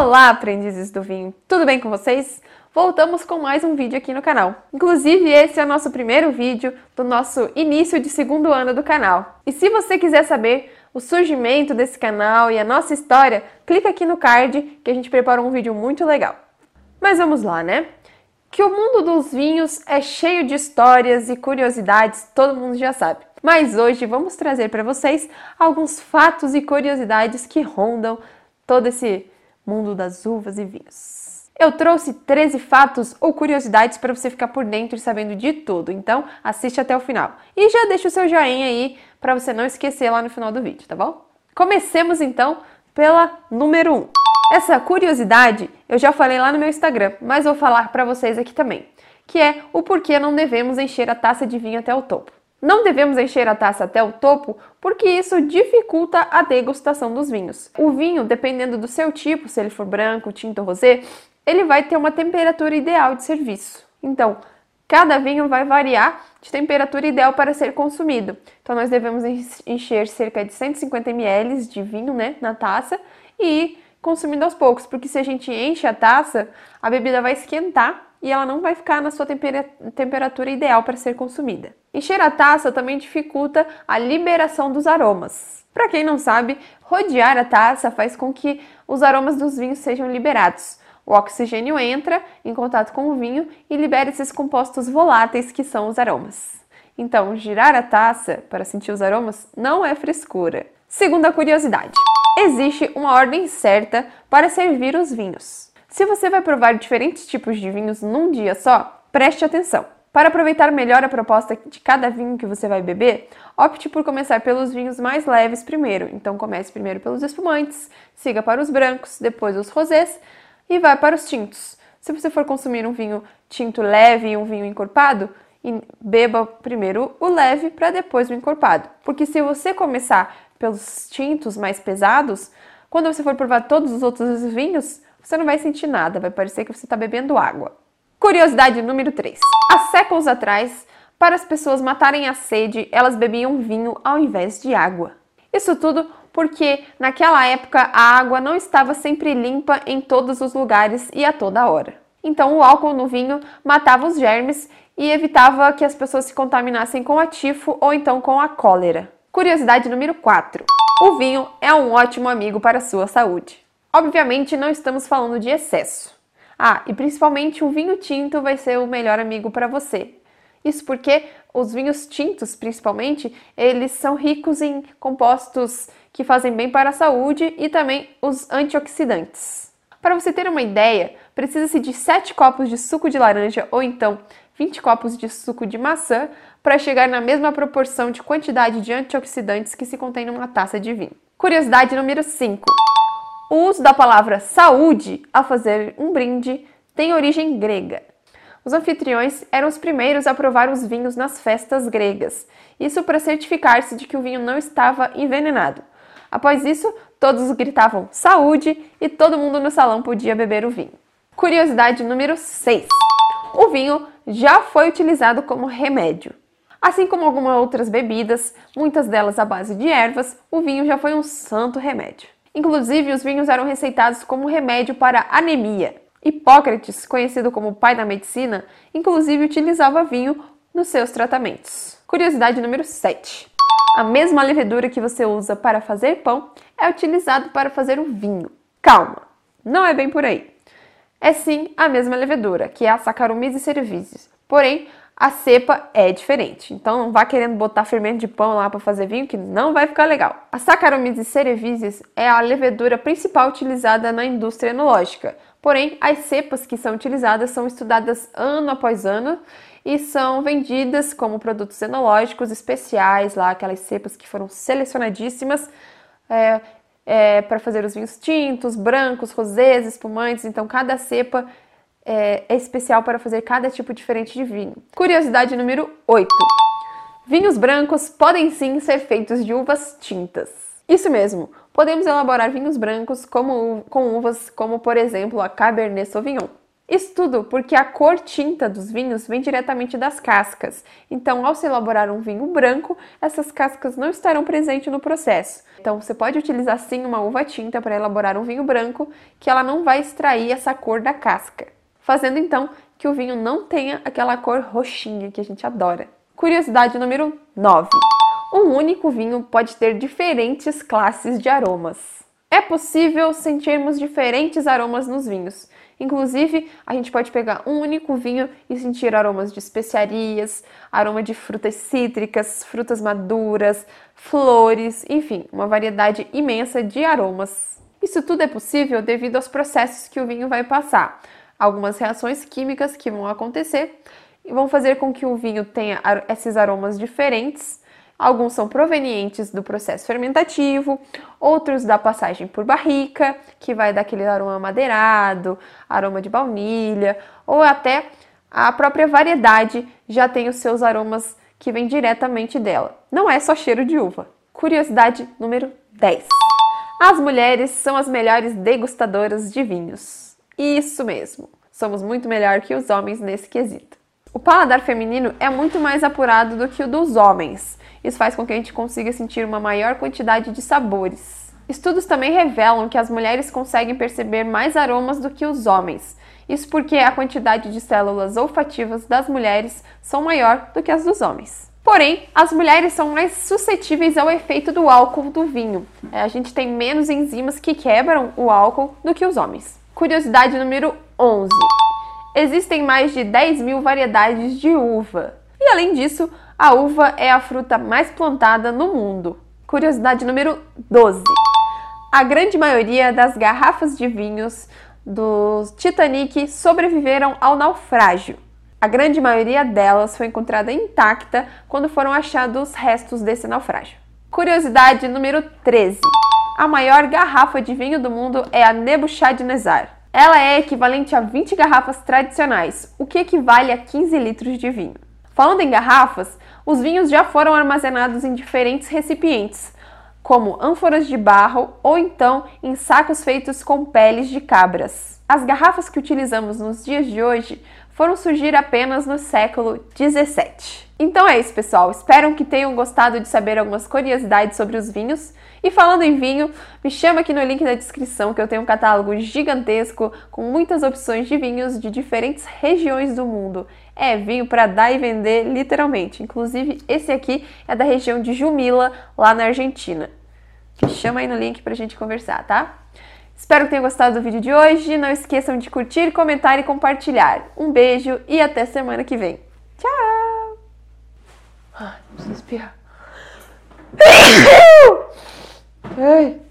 Olá, aprendizes do vinho! Tudo bem com vocês? Voltamos com mais um vídeo aqui no canal. Inclusive, esse é o nosso primeiro vídeo do nosso início de segundo ano do canal. E se você quiser saber o surgimento desse canal e a nossa história, clica aqui no card que a gente preparou um vídeo muito legal. Mas vamos lá, né? Que o mundo dos vinhos é cheio de histórias e curiosidades, todo mundo já sabe. Mas hoje vamos trazer para vocês alguns fatos e curiosidades que rondam todo esse mundo das uvas e vinhos. Eu trouxe 13 fatos ou curiosidades para você ficar por dentro e sabendo de tudo, então assiste até o final. E já deixa o seu joinha aí para você não esquecer lá no final do vídeo, tá bom? Comecemos então pela número 1. Essa curiosidade eu já falei lá no meu Instagram, mas vou falar para vocês aqui também, que é o porquê não devemos encher a taça de vinho até o topo. Não devemos encher a taça até o topo porque isso dificulta a degustação dos vinhos. O vinho, dependendo do seu tipo, se ele for branco, tinto ou rosé, ele vai ter uma temperatura ideal de serviço. Então, cada vinho vai variar de temperatura ideal para ser consumido. Então, nós devemos encher cerca de 150 ml de vinho né, na taça e ir consumindo aos poucos, porque se a gente enche a taça, a bebida vai esquentar e ela não vai ficar na sua temperatura ideal para ser consumida. Encher a taça também dificulta a liberação dos aromas. Para quem não sabe, rodear a taça faz com que os aromas dos vinhos sejam liberados. O oxigênio entra em contato com o vinho e libera esses compostos voláteis que são os aromas. Então, girar a taça para sentir os aromas não é frescura. Segunda curiosidade: existe uma ordem certa para servir os vinhos. Se você vai provar diferentes tipos de vinhos num dia só, preste atenção. Para aproveitar melhor a proposta de cada vinho que você vai beber, opte por começar pelos vinhos mais leves primeiro. Então comece primeiro pelos espumantes, siga para os brancos, depois os rosés e vá para os tintos. Se você for consumir um vinho tinto leve e um vinho encorpado, beba primeiro o leve para depois o encorpado. Porque se você começar pelos tintos mais pesados, quando você for provar todos os outros vinhos, você não vai sentir nada, vai parecer que você está bebendo água. Curiosidade número 3. Há séculos atrás, para as pessoas matarem a sede, elas bebiam vinho ao invés de água. Isso tudo porque naquela época a água não estava sempre limpa em todos os lugares e a toda hora. Então o álcool no vinho matava os germes e evitava que as pessoas se contaminassem com a tifo ou então com a cólera. Curiosidade número 4. O vinho é um ótimo amigo para a sua saúde. Obviamente, não estamos falando de excesso. Ah, e principalmente o vinho tinto vai ser o melhor amigo para você. Isso porque os vinhos tintos, principalmente, eles são ricos em compostos que fazem bem para a saúde e também os antioxidantes. Para você ter uma ideia, precisa-se de 7 copos de suco de laranja ou então 20 copos de suco de maçã para chegar na mesma proporção de quantidade de antioxidantes que se contém numa taça de vinho. Curiosidade número 5. O uso da palavra saúde a fazer um brinde tem origem grega. Os anfitriões eram os primeiros a provar os vinhos nas festas gregas, isso para certificar-se de que o vinho não estava envenenado. Após isso, todos gritavam saúde e todo mundo no salão podia beber o vinho. Curiosidade número 6: o vinho já foi utilizado como remédio. Assim como algumas outras bebidas, muitas delas à base de ervas, o vinho já foi um santo remédio. Inclusive, os vinhos eram receitados como remédio para anemia. Hipócrates, conhecido como pai da medicina, inclusive utilizava vinho nos seus tratamentos. Curiosidade número 7. A mesma levedura que você usa para fazer pão é utilizada para fazer o vinho. Calma, não é bem por aí. É sim a mesma levedura, que é a Saccharomyces cerevisiae. Porém, a cepa é diferente. Então não vá querendo botar fermento de pão lá para fazer vinho que não vai ficar legal. A Saccharomyces cerevisiae é a levedura principal utilizada na indústria enológica. Porém, as cepas que são utilizadas são estudadas ano após ano e são vendidas como produtos enológicos especiais, lá aquelas cepas que foram selecionadíssimas é, é, para fazer os vinhos tintos, brancos, rosés, espumantes. Então, cada cepa é, é especial para fazer cada tipo diferente de vinho. Curiosidade número 8. Vinhos brancos podem sim ser feitos de uvas tintas. Isso mesmo, podemos elaborar vinhos brancos como, com uvas como, por exemplo, a Cabernet Sauvignon. Isso tudo porque a cor tinta dos vinhos vem diretamente das cascas. Então, ao se elaborar um vinho branco, essas cascas não estarão presentes no processo. Então, você pode utilizar sim uma uva tinta para elaborar um vinho branco, que ela não vai extrair essa cor da casca, fazendo então que o vinho não tenha aquela cor roxinha que a gente adora. Curiosidade número 9. Um único vinho pode ter diferentes classes de aromas. É possível sentirmos diferentes aromas nos vinhos. Inclusive, a gente pode pegar um único vinho e sentir aromas de especiarias, aroma de frutas cítricas, frutas maduras, flores, enfim, uma variedade imensa de aromas. Isso tudo é possível devido aos processos que o vinho vai passar. Algumas reações químicas que vão acontecer e vão fazer com que o vinho tenha esses aromas diferentes Alguns são provenientes do processo fermentativo, outros da passagem por barrica, que vai dar aquele aroma madeirado, aroma de baunilha, ou até a própria variedade já tem os seus aromas que vêm diretamente dela. Não é só cheiro de uva. Curiosidade número 10. As mulheres são as melhores degustadoras de vinhos. Isso mesmo. Somos muito melhor que os homens nesse quesito. O paladar feminino é muito mais apurado do que o dos homens. Isso faz com que a gente consiga sentir uma maior quantidade de sabores. Estudos também revelam que as mulheres conseguem perceber mais aromas do que os homens. Isso porque a quantidade de células olfativas das mulheres são maior do que as dos homens. Porém, as mulheres são mais suscetíveis ao efeito do álcool do vinho. É, a gente tem menos enzimas que quebram o álcool do que os homens. Curiosidade número 11 existem mais de 10 mil variedades de uva. E além disso, a uva é a fruta mais plantada no mundo. Curiosidade número 12. A grande maioria das garrafas de vinhos do Titanic sobreviveram ao naufrágio. A grande maioria delas foi encontrada intacta quando foram achados os restos desse naufrágio. Curiosidade número 13. A maior garrafa de vinho do mundo é a Nebuchadnezzar. Ela é equivalente a 20 garrafas tradicionais, o que equivale a 15 litros de vinho. Falando em garrafas, os vinhos já foram armazenados em diferentes recipientes, como ânforas de barro ou então em sacos feitos com peles de cabras. As garrafas que utilizamos nos dias de hoje foram surgir apenas no século 17. Então é isso, pessoal. Espero que tenham gostado de saber algumas curiosidades sobre os vinhos. E falando em vinho, me chama aqui no link da descrição que eu tenho um catálogo gigantesco com muitas opções de vinhos de diferentes regiões do mundo. É vinho para dar e vender literalmente. Inclusive, esse aqui é da região de Jumila, lá na Argentina. Me chama aí no link pra gente conversar, tá? Espero que tenham gostado do vídeo de hoje. Não esqueçam de curtir, comentar e compartilhar. Um beijo e até semana que vem preciso espirrar. Ai.